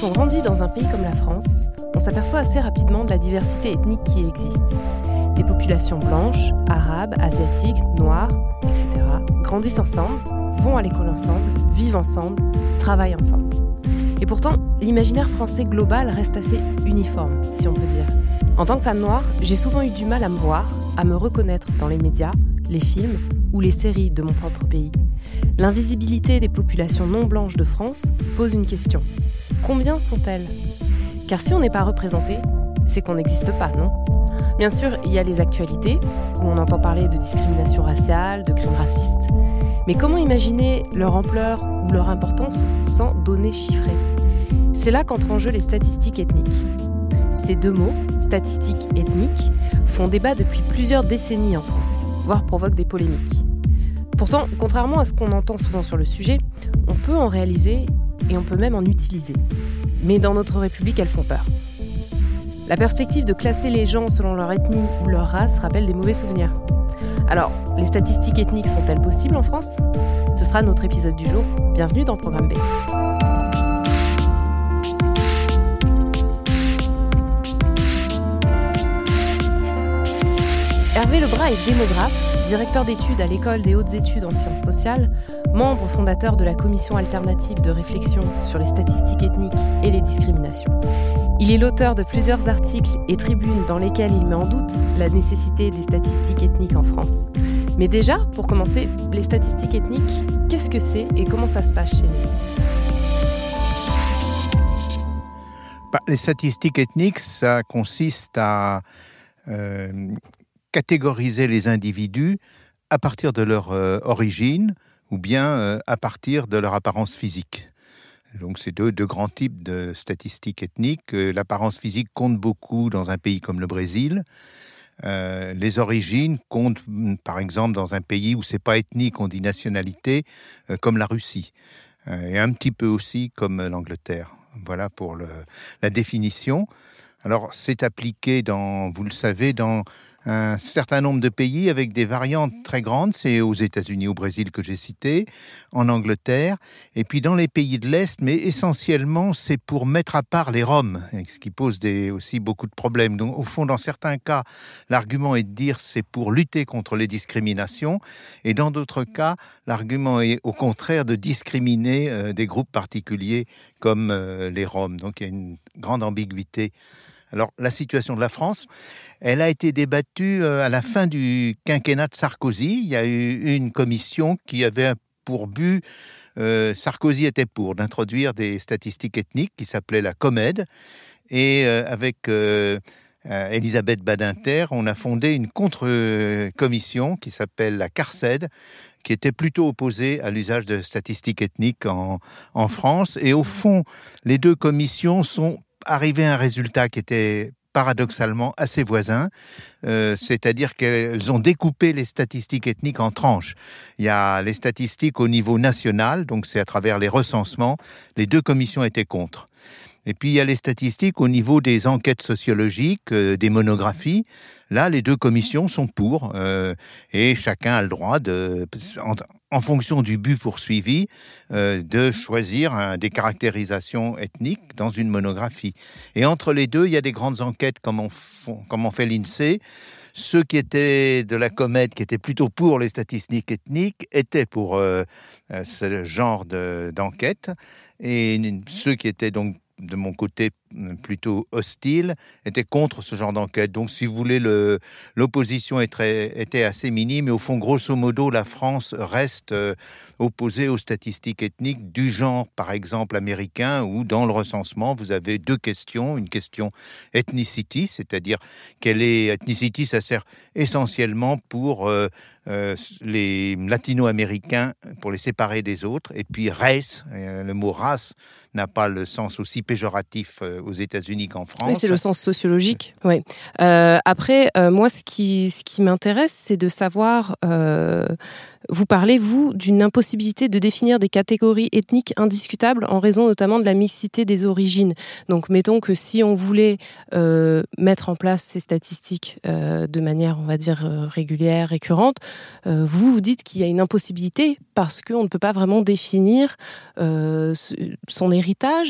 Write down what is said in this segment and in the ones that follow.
Quand on grandit dans un pays comme la France, on s'aperçoit assez rapidement de la diversité ethnique qui existe. Des populations blanches, arabes, asiatiques, noires, etc. grandissent ensemble, vont à l'école ensemble, vivent ensemble, travaillent ensemble. Et pourtant, l'imaginaire français global reste assez uniforme, si on peut dire. En tant que femme noire, j'ai souvent eu du mal à me voir, à me reconnaître dans les médias, les films ou les séries de mon propre pays. L'invisibilité des populations non blanches de France pose une question. Combien sont-elles? Car si on n'est pas représenté, c'est qu'on n'existe pas, non? Bien sûr, il y a les actualités, où on entend parler de discrimination raciale, de crimes racistes. Mais comment imaginer leur ampleur ou leur importance sans données chiffrées? C'est là qu'entrent en jeu les statistiques ethniques. Ces deux mots, statistiques ethniques, font débat depuis plusieurs décennies en France, voire provoquent des polémiques. Pourtant, contrairement à ce qu'on entend souvent sur le sujet, on peut en réaliser et on peut même en utiliser. Mais dans notre République, elles font peur. La perspective de classer les gens selon leur ethnie ou leur race rappelle des mauvais souvenirs. Alors, les statistiques ethniques sont-elles possibles en France? Ce sera notre épisode du jour. Bienvenue dans Programme B. Hervé Lebras est démographe, directeur d'études à l'École des hautes études en sciences sociales, membre fondateur de la commission alternative de réflexion sur les statistiques ethniques et les discriminations. Il est l'auteur de plusieurs articles et tribunes dans lesquels il met en doute la nécessité des statistiques ethniques en France. Mais déjà, pour commencer, les statistiques ethniques, qu'est-ce que c'est et comment ça se passe chez nous? Bah, Les statistiques ethniques, ça consiste à euh, catégoriser les individus à partir de leur euh, origine ou bien euh, à partir de leur apparence physique. Donc c'est deux, grands types de statistiques ethniques. Euh, l'apparence physique compte beaucoup dans un pays comme le Brésil. Euh, les origines comptent, mm, par exemple, dans un pays où c'est pas ethnique, on dit nationalité, comme la Russie, et un petit peu aussi comme l'Angleterre. Voilà pour la définition. Alors c'est appliqué dans, vous le savez, dans un certain nombre de pays avec des variantes très grandes. C'est aux États-Unis, au Brésil que j'ai cité, en Angleterre, et puis dans les pays de l'Est, mais essentiellement c'est pour mettre à part les Roms, ce qui pose aussi beaucoup de problèmes. Donc au fond, dans certains cas, l'argument est de dire c'est pour lutter contre les discriminations, et dans d'autres cas, l'argument est au contraire de discriminer euh, des groupes particuliers comme euh, les Roms. Donc il y a une grande ambiguïté alors, la situation de la France, elle a été débattue euh, à la fin du quinquennat de Sarkozy. Il y a eu une commission qui avait pour but, euh, Sarkozy était pour, d'introduire des statistiques ethniques qui s'appelait la COMED. Et euh, avec Elisabeth Badinter, on a fondé une contre-commission qui s'appelle la CARCED, qui était plutôt opposée à l'usage de statistiques ethniques en France. Et au fond, les deux commissions sont arrivé à un résultat qui était paradoxalement assez voisin, euh, c'est-à-dire qu'elles ont découpé les statistiques ethniques en tranches. Il y a les statistiques au niveau national, donc c'est à travers les recensements, les deux commissions étaient contre. Et puis il y a les statistiques au niveau des enquêtes sociologiques, euh, des monographies. Là, les deux commissions sont pour, euh, et chacun a le droit de, en, fonction du but poursuivi, euh, de choisir des caractérisations ethniques dans une monographie. Et entre les deux, il y a des grandes enquêtes comme on, fait l'INSEE. Ceux qui étaient de la comète, qui étaient plutôt pour les statistiques ethniques, étaient pour ce genre d'enquête. et ceux qui étaient donc de mon côté plutôt hostile, étaient contre ce genre d'enquête. Donc, si vous voulez, l'opposition était assez minime. Et au fond, grosso modo, la France reste euh, opposée aux statistiques ethniques du genre, par exemple, américain, où dans le recensement, vous avez deux questions. Une question ethnicity, c'est-à-dire quelle est ethnicity, ça sert essentiellement pour euh, euh, les latino-américains, pour les séparer des autres. Et puis race, le mot race n'a pas le sens aussi péjoratif euh, aux États-Unis qu'en France. Oui, c'est le sens sociologique. Oui. Euh, après, euh, moi, ce qui, ce qui m'intéresse, c'est de savoir vous parlez, vous, d'une impossibilité de définir des catégories ethniques indiscutables en raison notamment de la mixité des origines. Donc, mettons que si on voulait mettre en place ces statistiques de manière, on va dire, régulière, récurrente, vous vous dites qu'il y a une impossibilité parce qu'on ne peut pas vraiment définir son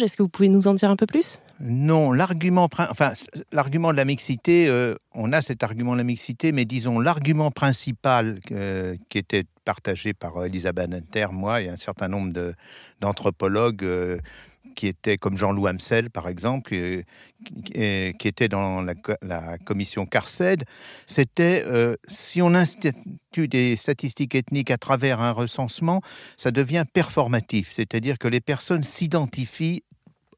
Est-ce que vous pouvez nous en dire un peu plus? Non, l'argument, de la mixité, on a cet argument de la mixité, mais disons l'argument principal qui était partagé par euh, Elisabeth Inter, moi et un certain nombre d'anthropologues euh, qui étaient comme Jean-Loup Hamsel, par exemple, qui était dans la, commission Carced, c'était euh, si on institue des statistiques ethniques à travers un recensement, ça devient performatif, c'est-à-dire que les personnes s'identifient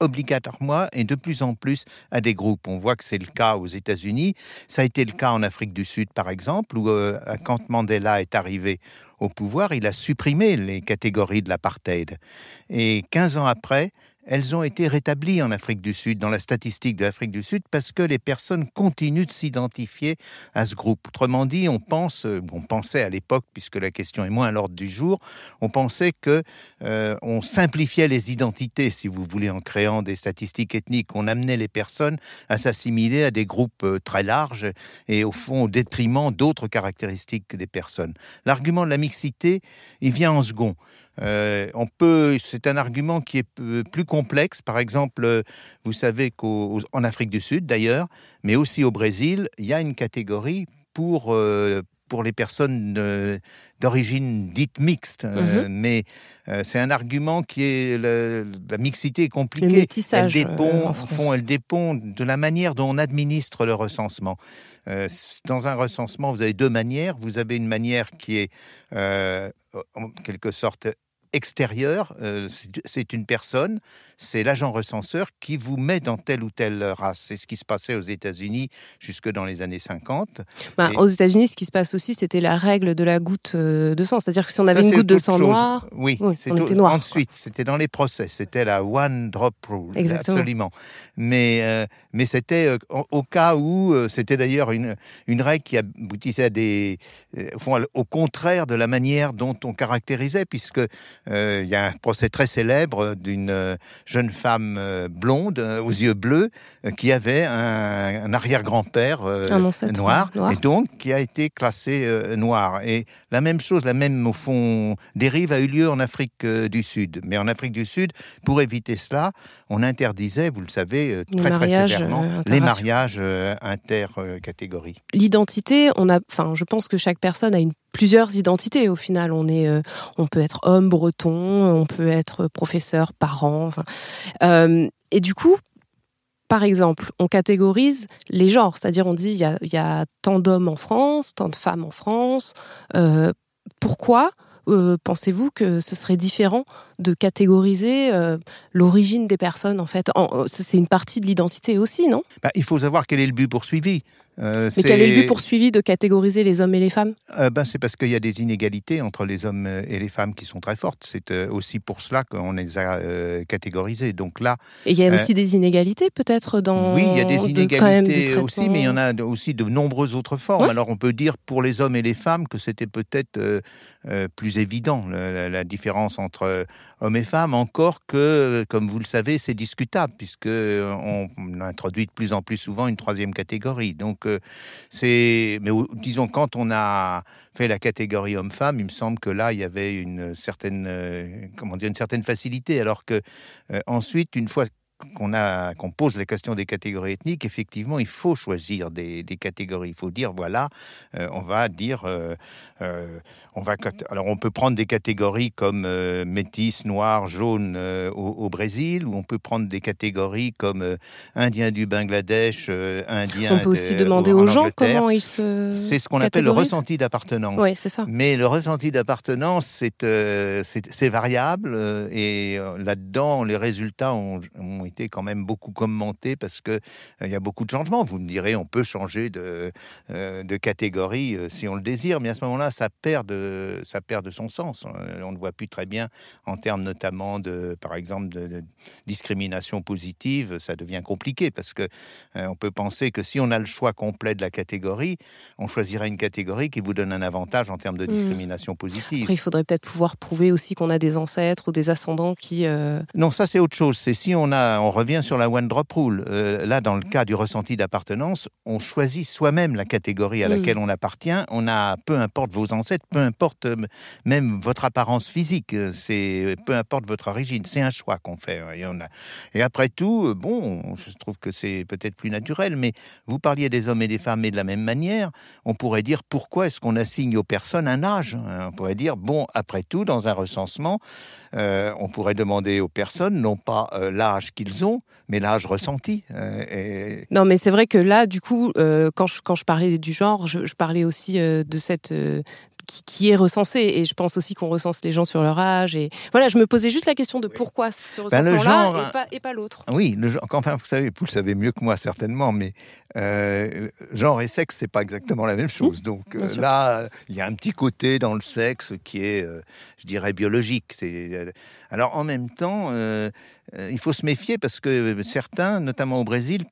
obligatoirement et de plus en plus à des groupes. On voit que c'est le cas aux États-Unis, ça a été le cas en Afrique du Sud par exemple, où quand Mandela est arrivé au pouvoir, il a supprimé les catégories de l'apartheid. Et 15 ans après, elles ont été rétablies en Afrique du Sud, dans la statistique de l'Afrique du Sud, parce que les personnes continuent de s'identifier à ce groupe. Autrement dit, on euh, pensait à l'époque, puisque la question est moins à l'ordre du jour, on pensait que euh, simplifiait les identités, si vous voulez, en créant des statistiques ethniques. On amenait les personnes à s'assimiler à des groupes euh, très larges et au fond au détriment d'autres caractéristiques des personnes. L'argument de la mixité, il vient en second. Euh, on peut, c'est un argument qui est plus complexe. Par exemple, euh, vous savez qu'en Afrique du Sud, d'ailleurs, mais aussi au Brésil, il y a une catégorie pour euh, pour les personnes d'origine dite mixte. Mhm. mais c'est un argument qui est la mixité est compliquée. elle dépend, fond, elle dépend de la manière dont on administre le recensement. dans un recensement, vous avez deux manières. Vous avez une manière qui est en quelque sorte extérieure, euh, c'est une personne, c'est l'agent recenseur qui vous met dans telle ou telle race. C'est ce qui se passait aux États-Unis jusque dans les années 50. Bah, aux États-Unis, ce qui se passe aussi, c'était la règle de la goutte euh, de sang. C'est-à-dire que si on avait une goutte de sang noire, oui, on était noir. Ensuite, c'était dans les procès, c'était la one drop rule. Exactement. Absolument. Mais, euh, mais c'était au cas où, c'était d'ailleurs une, une règle qui aboutissait à des. au contraire de la manière dont on caractérisait, puisque il y a un procès très célèbre d'une euh, jeune femme euh, blonde aux yeux bleus qui avait un, arrière-grand-père noir, et donc qui a été classé noir. Et la même chose, la même au fond dérive a eu lieu en Afrique du Sud. Mais en Afrique du Sud, pour éviter cela, on interdisait, vous le savez, très très sévèrement, les mariages intercatégories. L'identité, on a, enfin, je pense que chaque personne a une plusieurs identités au final. On est, euh, on peut être homme breton, on peut être professeur, parent. Euh, et du coup, par exemple, on catégorise les genres, c'est-à-dire on dit il y a, tant d'hommes en France, tant de femmes en France. Euh, pourquoi pensez-vous que ce serait différent de catégoriser l'origine des personnes en fait? C'est une partie de l'identité aussi, non? Bah, Il faut savoir quel est le but poursuivi. Euh, Mais quel est le but poursuivi de catégoriser les hommes et les femmes? Euh, ben, C'est parce qu'il y a des inégalités entre les hommes et les femmes qui sont très fortes. C'est euh, aussi pour cela qu'on les a catégorisés. Donc là, et il y a aussi des inégalités peut-être dans. Oui, il y a des inégalités aussi, mais il y en a aussi de nombreuses autres formes. Alors on peut dire pour les hommes et les femmes que c'était peut-être plus évident la, différence entre hommes et femmes, encore que, comme vous le savez, c'est discutable puisque on introduit de plus en plus souvent une troisième catégorie. Donc c'est, mais disons quand on a fait la catégorie homme-femme, il me semble que là il y avait une certaine, euh, comment dire, une certaine facilité, alors que euh, ensuite, une fois qu'on a qu'on pose la question des catégories ethniques, effectivement, il faut choisir des, catégories. Il faut dire voilà, euh, on va dire, euh, euh, on va alors on peut prendre des catégories comme métis, noir, jaune au, Brésil, ou on peut prendre des catégories comme indien du Bangladesh, indien. On peut aussi demander aux gens comment ils se. C'est ce qu'on appelle le ressenti d'appartenance. Oui, c'est ça. Mais le ressenti d'appartenance, c'est c'est variable et là-dedans, les résultats ont, ont été quand même beaucoup commenté parce que euh, il y a beaucoup de changements. Vous me direz, on peut changer de, euh, de catégorie euh, si on le désire, mais à ce moment-là, ça perd de, ça perd de son sens. On ne voit plus très bien en termes notamment de, par exemple, de, discrimination positive. Ça devient compliqué parce que on peut penser que si on a le choix complet de la catégorie, on choisira une catégorie qui vous donne un avantage en termes de mmh. discrimination positive. Après, il faudrait peut-être pouvoir prouver aussi qu'on a des ancêtres ou des ascendants qui. Non, ça c'est autre chose. C'est si on a, on revient sur la one drop rule. Euh, là, dans le cas du ressenti d'appartenance, on choisit soi-même la catégorie à mm. laquelle on appartient. On a, peu importe vos ancêtres, peu importe euh, même votre apparence physique, euh, c'est peu importe votre origine, c'est un choix qu'on fait. Et, on a, et après tout, bon, je trouve que c'est peut-être plus naturel, mais vous parliez des hommes et des femmes, et de la même manière, on pourrait dire pourquoi est-ce qu'on assigne aux personnes un âge hein? On pourrait dire, bon, après tout, dans un recensement, on pourrait demander aux personnes non pas l'âge qu'ils mais l'âge ressenti. Euh, non, mais c'est vrai que là, du coup, euh, quand, je, quand je parlais du genre, je, parlais aussi euh, de cette qui, est recensé. Et je pense aussi qu'on recense les gens sur leur âge. Et voilà, je me posais juste la question de pourquoi ce ben, recensement-là et pas, l'autre. Oui, le genre, enfin, vous savez, vous le savez mieux que moi certainement, mais euh, genre et sexe, c'est pas exactement la même mmh, chose. Donc euh, là, il y a un petit côté dans le sexe qui est, euh, je dirais, biologique. C'est alors en même temps, il faut se méfier parce que certains, notamment au Brésil,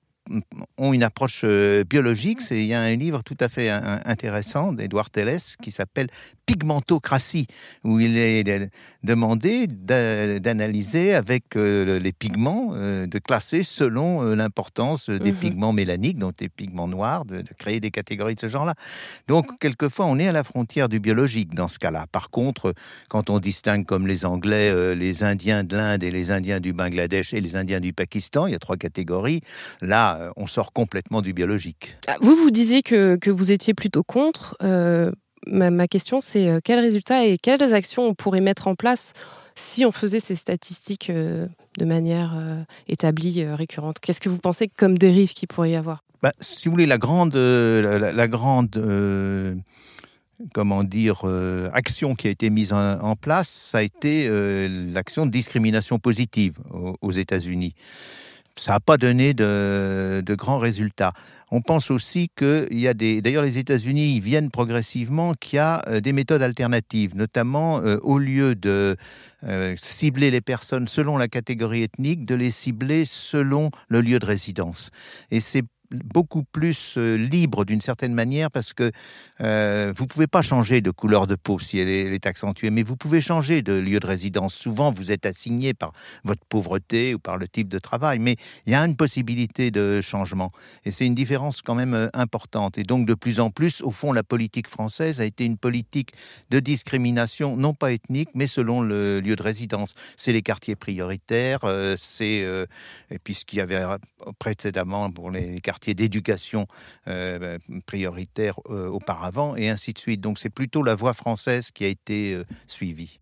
ont une approche biologique. Il y a un livre tout à fait intéressant d'Edouard Telles qui s'appelle pigmentocratie, où il est demandé d'analyser avec euh, les pigments, euh, de classer selon euh, l'importance des mhm. pigments mélaniques, donc des pigments noirs, de, créer des catégories de ce genre-là. Donc, quelquefois, on est à la frontière du biologique dans ce cas-là. Par contre, quand on distingue comme les Anglais, les Indiens de l'Inde et les Indiens du Bangladesh et les Indiens du Pakistan, il y a trois catégories, là, on sort complètement du biologique. Ah, vous, vous disiez que, que vous étiez plutôt contre ma, question, c'est euh, quels résultats et quelles actions on pourrait mettre en place si on faisait ces statistiques euh, de manière euh, établie, récurrente? Qu'est-ce que vous pensez comme dérive qu'il pourrait y avoir? Bah, Si vous voulez, la grande, la, grande comment dire, action qui a été mise en, place, ça a été l'action de discrimination positive aux, États-Unis. Ça n'a pas donné de, grands résultats. On pense aussi qu'il y a des. D'ailleurs, les États-Unis viennent progressivement qu'il y a euh, des méthodes alternatives, notamment euh, au lieu de euh, cibler les personnes selon la catégorie ethnique, de les cibler selon le lieu de résidence. Et c'est beaucoup plus euh, libre d'une certaine manière parce que euh, vous pouvez pas changer de couleur de peau si elle est, accentuée, mais vous pouvez changer de lieu de résidence. Souvent, vous êtes assigné par votre pauvreté ou par le type de travail, mais il y a une possibilité de changement et c'est une différence quand même euh, importante. Et donc, de plus en plus, au fond, la politique française a été une politique de discrimination, non pas ethnique, mais selon le lieu de résidence. C'est les quartiers prioritaires, c'est et puis ce qu'il y avait précédemment pour les quartiers d'éducation euh, prioritaire euh, auparavant, et ainsi de suite. Donc c'est plutôt la voie française qui a été euh, suivie.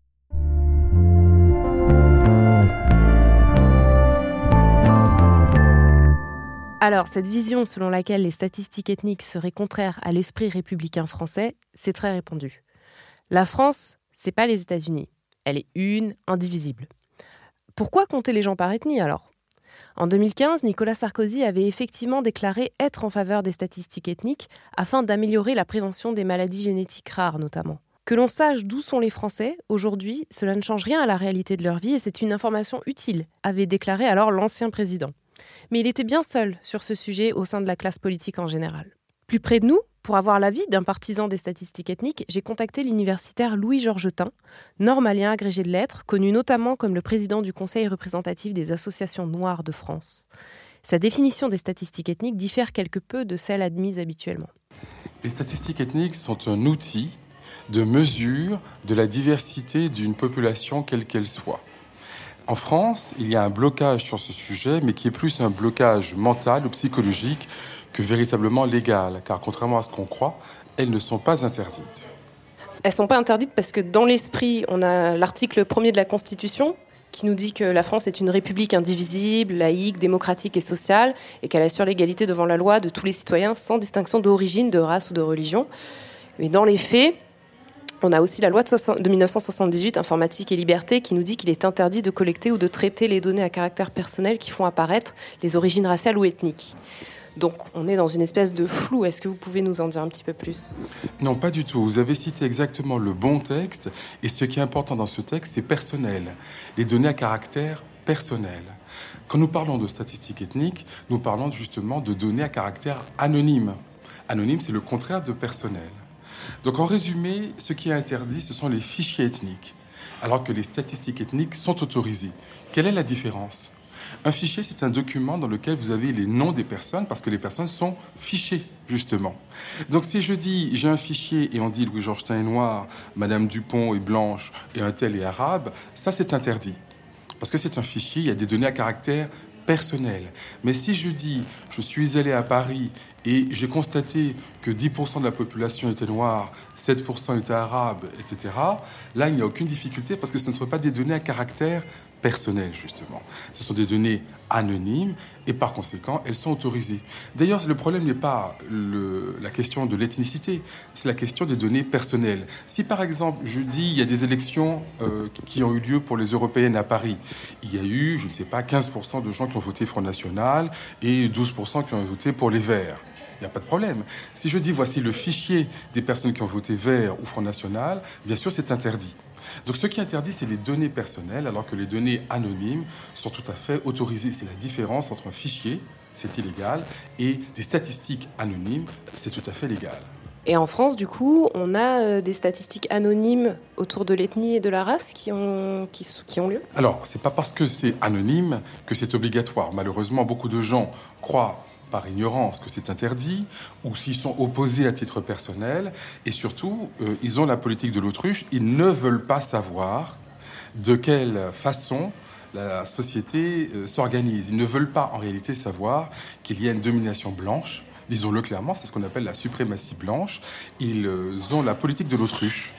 Alors, cette vision selon laquelle les statistiques ethniques seraient contraires à l'esprit républicain français, c'est très répandu. La France, c'est pas les États-Unis. Elle est une, indivisible. Pourquoi compter les gens par ethnie alors? En 2015, Nicolas Sarkozy avait effectivement déclaré être en faveur des statistiques ethniques afin d'améliorer la prévention des maladies génétiques rares notamment. Que l'on sache d'où sont les Français, aujourd'hui, cela ne change rien à la réalité de leur vie et c'est une information utile, avait déclaré alors l'ancien président. Mais il était bien seul sur ce sujet au sein de la classe politique en général. Plus près de nous, pour avoir l'avis d'un partisan des statistiques ethniques, j'ai contacté l'universitaire Louis Georgetin, normalien agrégé de lettres, connu notamment comme le président du Conseil représentatif des associations noires de France. Sa définition des statistiques ethniques diffère quelque peu de celle admise habituellement. Les statistiques ethniques sont un outil de mesure de la diversité d'une population quelle qu'elle soit. En France, il y a un blocage sur ce sujet, mais qui est plus un blocage mental ou psychologique que véritablement légal, car contrairement à ce qu'on croit, elles ne sont pas interdites. Elles ne sont pas interdites parce que dans l'esprit, on a l'article premier de la Constitution qui nous dit que la France est une république indivisible, laïque, démocratique et sociale, et qu'elle assure l'égalité devant la loi de tous les citoyens sans distinction d'origine, de race ou de religion. Mais dans les faits, on a aussi la loi de, 1978, Informatique et Liberté, qui nous dit qu'il est interdit de collecter ou de traiter les données à caractère personnel qui font apparaître les origines raciales ou ethniques. Donc on est dans une espèce de flou. Est-ce que vous pouvez nous en dire un petit peu plus? Non, pas du tout. Vous avez cité exactement le bon texte. Et ce qui est important dans ce texte, c'est personnel. Les données à caractère personnel. Quand nous parlons de statistiques ethniques, nous parlons justement de données à caractère anonyme. Anonyme, c'est le contraire de personnel. Donc en résumé, ce qui est interdit, ce sont les fichiers ethniques, alors que les statistiques ethniques sont autorisées. Quelle est la différence? Un fichier, c'est un document dans lequel vous avez les noms des personnes parce que les personnes sont fichées, justement. Donc si je dis j'ai un fichier et on dit Louis-Georges est noir, Madame Dupont est blanche et un tel est arabe, ça c'est interdit. Parce que c'est un fichier, il y a des données à caractère personnel. Mais si je dis je suis allé à Paris et j'ai constaté que 10% de la population était noire, 7% était arabe, etc., là, il n'y a aucune difficulté parce que ce ne sont pas des données à caractère personnel, justement. Ce sont des données anonymes et par conséquent, elles sont autorisées. D'ailleurs, le problème n'est pas la question de l'ethnicité, c'est la question des données personnelles. Si par exemple, je dis, il y a des élections euh, qui ont eu lieu pour les européennes à Paris, il y a eu, je ne sais pas, 15% de gens qui ont voté Front National et 12% qui ont voté pour les Verts. Il n'y a pas de problème. Si je dis voici le fichier des personnes qui ont voté Vert ou Front National, bien sûr c'est interdit. Donc ce qui est interdit, c'est les données personnelles, alors que les données anonymes sont tout à fait autorisées. C'est la différence entre un fichier, c'est illégal, et des statistiques anonymes, c'est tout à fait légal. Et en France, du coup, on a euh, des statistiques anonymes autour de l'ethnie et de la race qui ont, qui, qui ont lieu? Alors, c'est pas parce que c'est anonyme que c'est obligatoire. Malheureusement, beaucoup de gens croient par ignorance que c'est interdit, ou s'ils sont opposés à titre personnel, et surtout, euh, ils ont la politique de l'autruche, ils ne veulent pas savoir de quelle façon la société euh, s'organise. Ils ne veulent pas en réalité savoir qu'il y a une domination blanche, disons-le clairement, c'est ce qu'on appelle la suprématie blanche. Ils euh, ont la politique de l'autruche.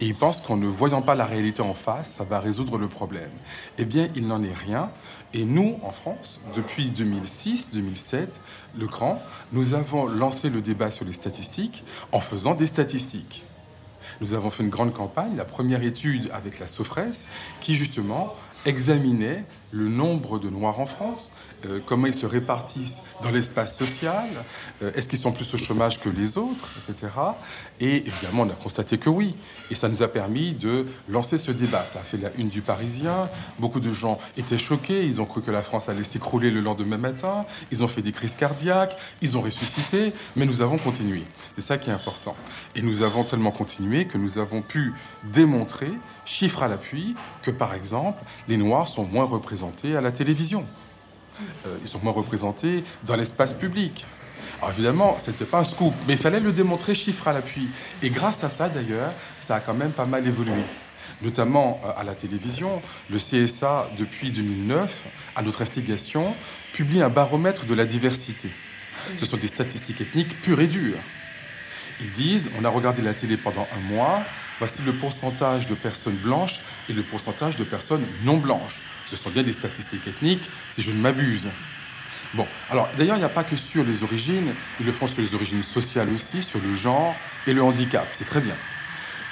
Et ils pensent qu'en ne voyant pas la réalité en face, ça va résoudre le problème. Eh bien, il n'en est rien. Et nous, en France, depuis 2006-2007, le Grand, nous avons lancé le débat sur les statistiques en faisant des statistiques. Nous avons fait une grande campagne, la première étude avec la Sofres, qui justement examinait le nombre de Noirs en France, euh, comment ils se répartissent dans l'espace social, euh, est-ce qu'ils sont plus au chômage que les autres, etc. Et évidemment, on a constaté que oui. Et ça nous a permis de lancer ce débat. Ça a fait la une du Parisien. Beaucoup de gens étaient choqués. Ils ont cru que la France allait s'écrouler le lendemain matin. Ils ont fait des crises cardiaques. Ils ont ressuscité. Mais nous avons continué. C'est ça qui est important. Et nous avons tellement continué que nous avons pu démontrer, chiffre à l'appui, que par exemple, les Noirs sont moins représentés à la télévision. Euh, ils sont moins représentés dans l'espace public. Alors évidemment, ce n'était pas un scoop, mais il fallait le démontrer chiffre à l'appui. Et grâce à ça, d'ailleurs, ça a quand même pas mal évolué. Notamment euh, à la télévision, le CSA, depuis 2009, à notre instigation, publie un baromètre de la diversité. Ce sont des statistiques ethniques pures et dures. Ils disent, on a regardé la télé pendant un mois, voici le pourcentage de personnes blanches et le pourcentage de personnes non blanches. Ce sont bien des statistiques ethniques, si je ne m'abuse. Bon, alors d'ailleurs, il n'y a pas que sur les origines, ils le font sur les origines sociales aussi, sur le genre et le handicap, c'est très bien.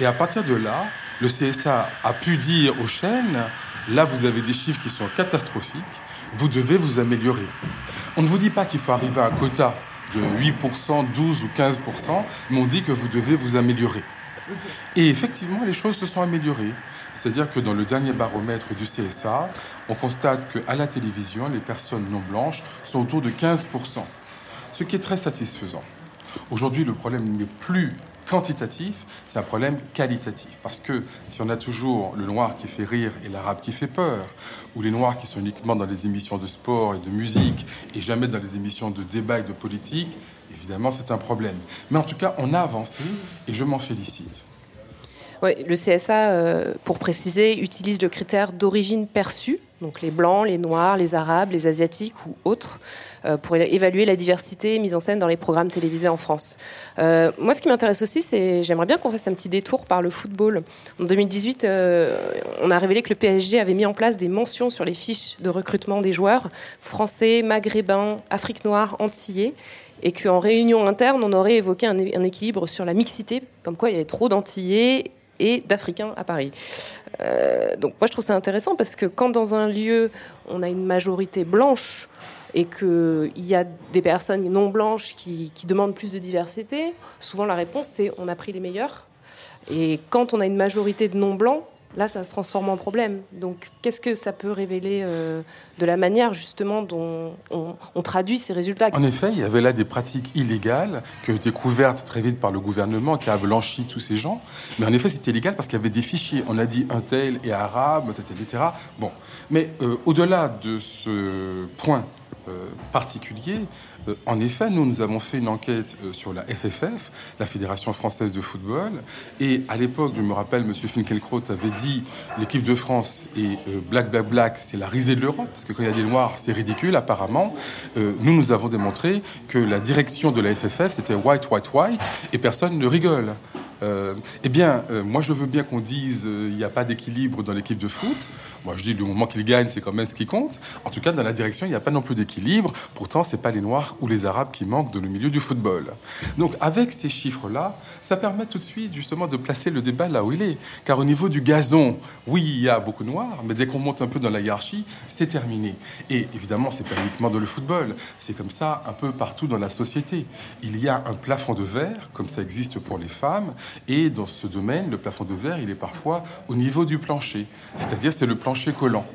Et à partir de là, le CSA a pu dire aux chaînes, là vous avez des chiffres qui sont catastrophiques, vous devez vous améliorer. On ne vous dit pas qu'il faut arriver à un quota de 8%, 12 ou 15%, mais on dit que vous devez vous améliorer. Et effectivement, les choses se sont améliorées. C'est-à-dire que dans le dernier baromètre du CSA, on constate qu'à la télévision, les personnes non blanches sont autour de 15%, ce qui est très satisfaisant. Aujourd'hui, le problème n'est plus quantitatif, c'est un problème qualitatif. Parce que si on a toujours le noir qui fait rire et l'arabe qui fait peur, ou les noirs qui sont uniquement dans les émissions de sport et de musique et jamais dans les émissions de débat et de politique, évidemment c'est un problème. Mais en tout cas, on a avancé et je m'en félicite. Ouais, le CSA, euh, pour préciser, utilise le critère d'origine perçue, donc les blancs, les noirs, les arabes, les asiatiques ou autres, euh, pour évaluer la diversité mise en scène dans les programmes télévisés en France. Euh, moi, ce qui m'intéresse aussi, c'est j'aimerais bien qu'on fasse un petit détour par le football. En 2018, on a révélé que le PSG avait mis en place des mentions sur les fiches de recrutement des joueurs français, maghrébins, Afrique noire, antillais et qu'en réunion interne, on aurait évoqué un, équilibre sur la mixité, comme quoi il y avait trop d'Antillais et d'Africains à Paris. Euh, donc moi je trouve ça intéressant parce que quand dans un lieu on a une majorité blanche et qu'il y a des personnes non blanches qui, qui demandent plus de diversité, souvent la réponse c'est on a pris les meilleurs. Et quand on a une majorité de non blancs, là, ça se transforme en problème. Donc, qu'est-ce que ça peut révéler euh, de la manière justement dont on, traduit ces résultats En effet, il y avait là des pratiques illégales qui ont été couvertes très vite par le gouvernement qui a blanchi tous ces gens. Mais en effet, c'était illégal parce qu'il y avait des fichiers. On a dit un tel et arabe, etc. Bon, mais euh, au-delà de ce point euh, particulier. Euh, en effet, nous, nous avons fait une enquête euh, sur la FFF, la Fédération française de football, et à l'époque, je me rappelle, M. Finkielkraut avait dit l'équipe de France et Black Black Black, c'est la risée de l'Europe, parce que quand il y a des noirs, c'est ridicule, apparemment. nous, nous avons démontré que la direction de la FFF, c'était white, white, white, et personne ne rigole. Euh, eh bien, euh, moi, je veux bien qu'on dise euh, il n'y a pas d'équilibre dans l'équipe de foot. Moi, je dis le moment qu'il gagne, c'est quand même ce qui compte. En tout cas, dans la direction, il n'y a pas non plus d'équilibre. Pourtant, c'est pas les Noirs ou les Arabes qui manquent dans le milieu du football. Donc, avec ces chiffres-là, ça permet tout de suite justement de placer le débat là où il est. Car au niveau du gazon, oui, il y a beaucoup de Noirs, mais dès qu'on monte un peu dans la hiérarchie, c'est terminé. Et évidemment, c'est pas uniquement dans le football. C'est comme ça un peu partout dans la société. Il y a un plafond de verre, comme ça existe pour les femmes, et dans ce domaine, le plafond de verre, il est parfois au niveau du plancher, c'est-à-dire c'est le plancher collant.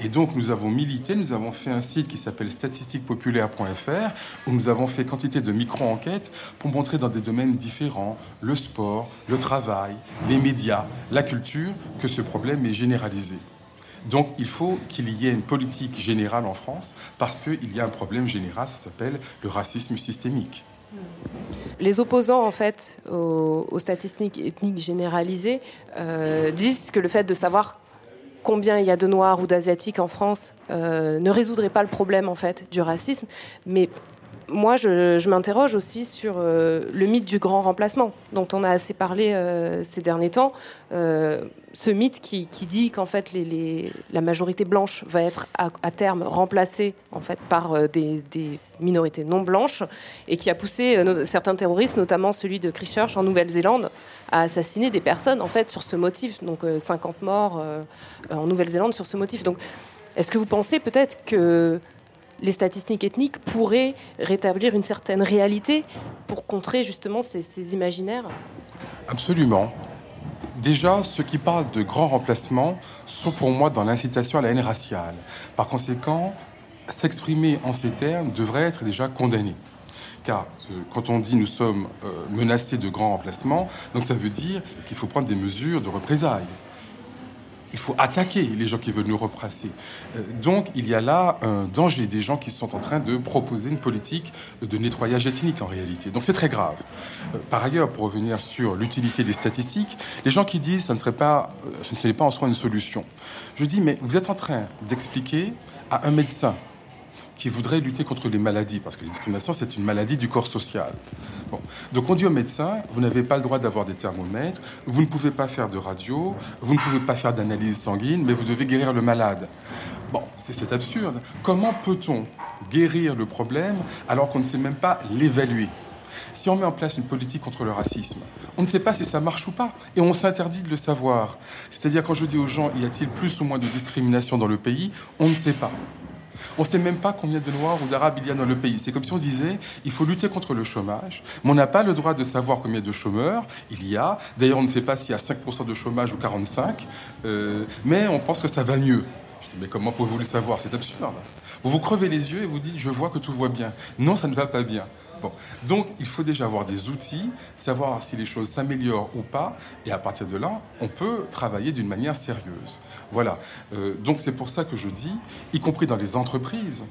Et donc nous avons milité, nous avons fait un site qui s'appelle statistiquepopulaire.fr où nous avons fait quantité de micro-enquêtes pour montrer dans des domaines différents, le sport, le travail, les médias, la culture, que ce problème est généralisé. Donc il faut qu'il y ait une politique générale en France parce qu'il y a un problème général, ça s'appelle le racisme systémique. Les opposants, en fait, aux, statistiques ethniques généralisées euh, disent que le fait de savoir combien il y a de Noirs ou d'Asiatiques en France euh, ne résoudrait pas le problème, du racisme. Mais moi, je, m'interroge aussi sur euh, le mythe du grand remplacement, dont on a assez parlé euh, ces derniers temps. Euh, ce mythe qui, dit qu'en fait, la majorité blanche va être à, terme remplacée en fait par des, minorités non blanches, et qui a poussé certains terroristes, notamment celui de Christchurch en Nouvelle-Zélande, à assassiner des personnes en fait sur ce motif. Donc 50 morts en Nouvelle-Zélande sur ce motif. Donc, est-ce que vous pensez peut-être que les statistiques ethniques pourraient rétablir une certaine réalité pour contrer justement ces, imaginaires Absolument. Déjà, ceux qui parlent de grands remplacements sont pour moi dans l'incitation à la haine raciale. Par conséquent, s'exprimer en ces termes devrait être déjà condamné. Car euh, quand on dit nous sommes euh, menacés de grands remplacements, donc ça veut dire qu'il faut prendre des mesures de représailles il faut attaquer les gens qui veulent nous represser. Euh, donc il y a là un danger des gens qui sont en train de proposer une politique de nettoyage ethnique en réalité. Donc c'est très grave. Euh, par ailleurs, pour revenir sur l'utilité des statistiques, les gens qui disent ce ne pas, euh, ce n'est pas en soi une solution. Je dis mais vous êtes en train d'expliquer à un médecin qui voudrait lutter contre les maladies, parce que la discrimination, c'est une maladie du corps social. Donc on dit au médecin, vous n'avez pas le droit d'avoir des thermomètres, vous ne pouvez pas faire de radio, vous ne pouvez pas faire d'analyse sanguine, mais vous devez guérir le malade. Bon, c'est absurde. Comment peut-on guérir le problème alors qu'on ne sait même pas l'évaluer? Si on met en place une politique contre le racisme, on ne sait pas si ça marche ou pas, et on s'interdit de le savoir. C'est-à-dire quand je dis aux gens, y a-t-il plus ou moins de discrimination dans le pays, on ne sait pas. On ne sait même pas combien de Noirs ou d'Arabes il y a dans le pays. C'est comme si on disait, il faut lutter contre le chômage, mais on n'a pas le droit de savoir combien de chômeurs il y a. D'ailleurs, on ne sait pas s'il y a 5% de chômage ou 45%, euh, mais on pense que ça va mieux. Je dis, mais comment pouvez-vous le savoir? C'est absurde. Vous vous crevez les yeux et vous dites, je vois que tout va bien. Non, ça ne va pas bien. Donc, il faut déjà avoir des outils, savoir si les choses s'améliorent ou pas, et à partir de là, on peut travailler d'une manière sérieuse. Voilà. Euh, donc, c'est pour ça que je dis, y compris dans les entreprises,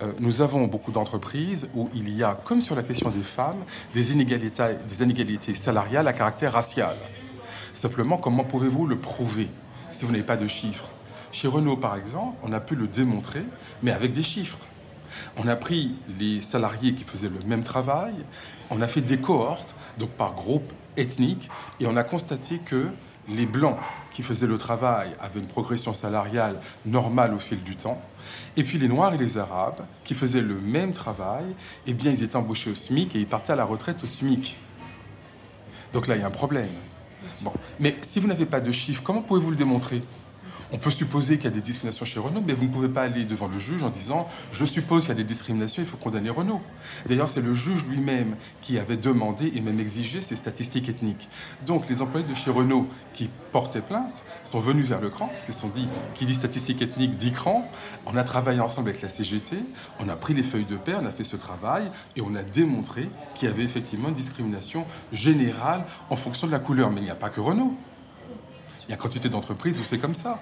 euh, nous avons beaucoup d'entreprises où il y a, comme sur la question des femmes, des inégalités, des inégalités salariales à caractère racial. Simplement, comment pouvez-vous le prouver si vous n'avez pas de chiffres? Chez Renault, par exemple, on a pu le démontrer, mais avec des chiffres. On a pris les salariés qui faisaient le même travail, on a fait des cohortes, donc par groupe ethnique, et on a constaté que les blancs qui faisaient le travail avaient une progression salariale normale au fil du temps, et puis les noirs et les arabes qui faisaient le même travail, eh bien ils étaient embauchés au SMIC et ils partaient à la retraite au SMIC. Donc là, il y a un problème. Mais si vous n'avez pas de chiffres, comment pouvez-vous le démontrer? On peut supposer qu'il y a des discriminations chez Renault, mais vous ne pouvez pas aller devant le juge en disant Je suppose qu'il y a des discriminations, il faut condamner Renault. D'ailleurs, c'est le juge lui-même qui avait demandé et même exigé ces statistiques ethniques. Donc, les employés de chez Renault qui portaient plainte sont venus vers le CRAN, parce qu'ils sont dit Qui dit statistiques ethniques dit CRAN. On a travaillé ensemble avec la CGT, on a pris les feuilles de paie, on a fait ce travail et on a démontré qu'il y avait effectivement une discrimination générale en fonction de la couleur. Mais il n'y a pas que Renault. Il y a quantité d'entreprises où c'est comme ça.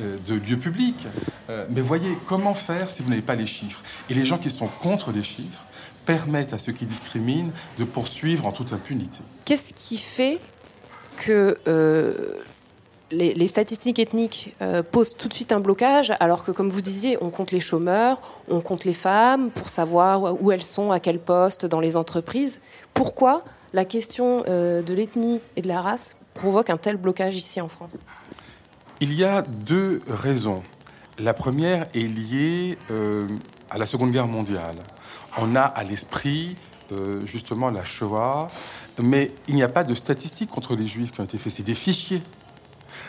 Euh, de lieux publics. Euh, mais voyez, comment faire si vous n'avez pas les chiffres? Et les gens qui sont contre les chiffres permettent à ceux qui discriminent de poursuivre en toute impunité. Qu'est-ce qui fait que euh, les, statistiques ethniques posent tout de suite un blocage, alors que, comme vous disiez, on compte les chômeurs, on compte les femmes pour savoir où elles sont, à quel poste dans les entreprises? Pourquoi la question de l'ethnie et de la race provoque un tel blocage ici en France il y a deux raisons. La première est liée euh, à la Seconde Guerre mondiale. On a à l'esprit euh, justement la Shoah, mais il n'y a pas de statistiques contre les Juifs qui ont été faites, c'est des fichiers.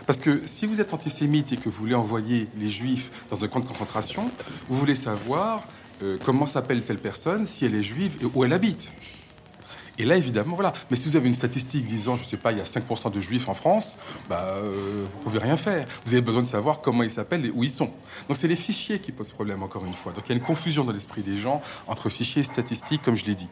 Parce que si vous êtes antisémite et que vous voulez envoyer les Juifs dans un camp de concentration, vous voulez savoir euh, comment s'appelle telle personne, si elle est juive et où elle habite. Et là, évidemment, voilà. Mais si vous avez une statistique disant, je ne sais pas, il y a 5% de juifs en France, bah, euh, vous ne pouvez rien faire. Vous avez besoin de savoir comment ils s'appellent et où ils sont. Donc, c'est les fichiers qui posent problème, encore une fois. Donc, il y a une confusion dans l'esprit des gens entre fichiers et statistiques, comme je l'ai dit.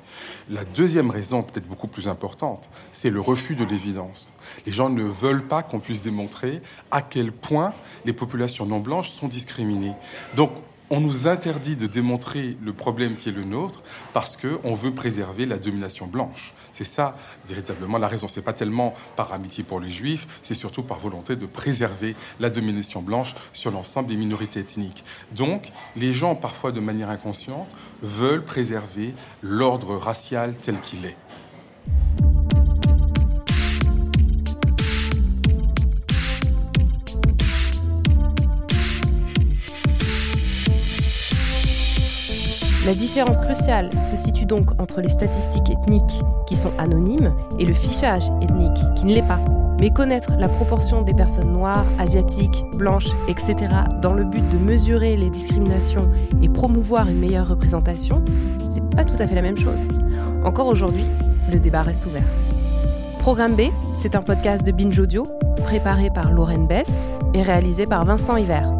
La deuxième raison, peut-être beaucoup plus importante, c'est le refus de l'évidence. Les gens ne veulent pas qu'on puisse démontrer à quel point les populations non blanches sont discriminées. Donc, on nous interdit de démontrer le problème qui est le nôtre parce qu'on veut préserver la domination blanche. C'est ça, véritablement, la raison. C'est pas tellement par amitié pour les juifs, c'est surtout par volonté de préserver la domination blanche sur l'ensemble des minorités ethniques. Donc, les gens, parfois de manière inconsciente, veulent préserver l'ordre racial tel qu'il est. La différence cruciale se situe donc entre les statistiques ethniques qui sont anonymes et le fichage ethnique qui ne l'est pas. Mais connaître la proportion des personnes noires, asiatiques, blanches, etc. dans le but de mesurer les discriminations et promouvoir une meilleure représentation, c'est pas tout à fait la même chose. Encore aujourd'hui, le débat reste ouvert. Programme B, c'est un podcast de Binge Audio préparé par Lorraine Bess et réalisé par Vincent Hiver.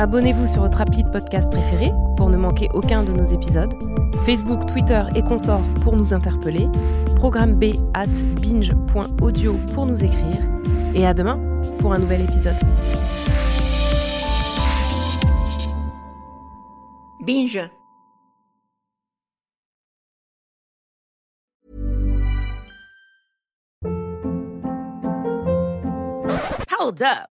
Abonnez-vous sur votre appli de podcast préféré pour ne manquer aucun de nos épisodes. Facebook, Twitter et consorts pour nous interpeller. Programme B at binge.audio pour nous écrire. Et à demain pour un nouvel épisode. Binge. Hold up.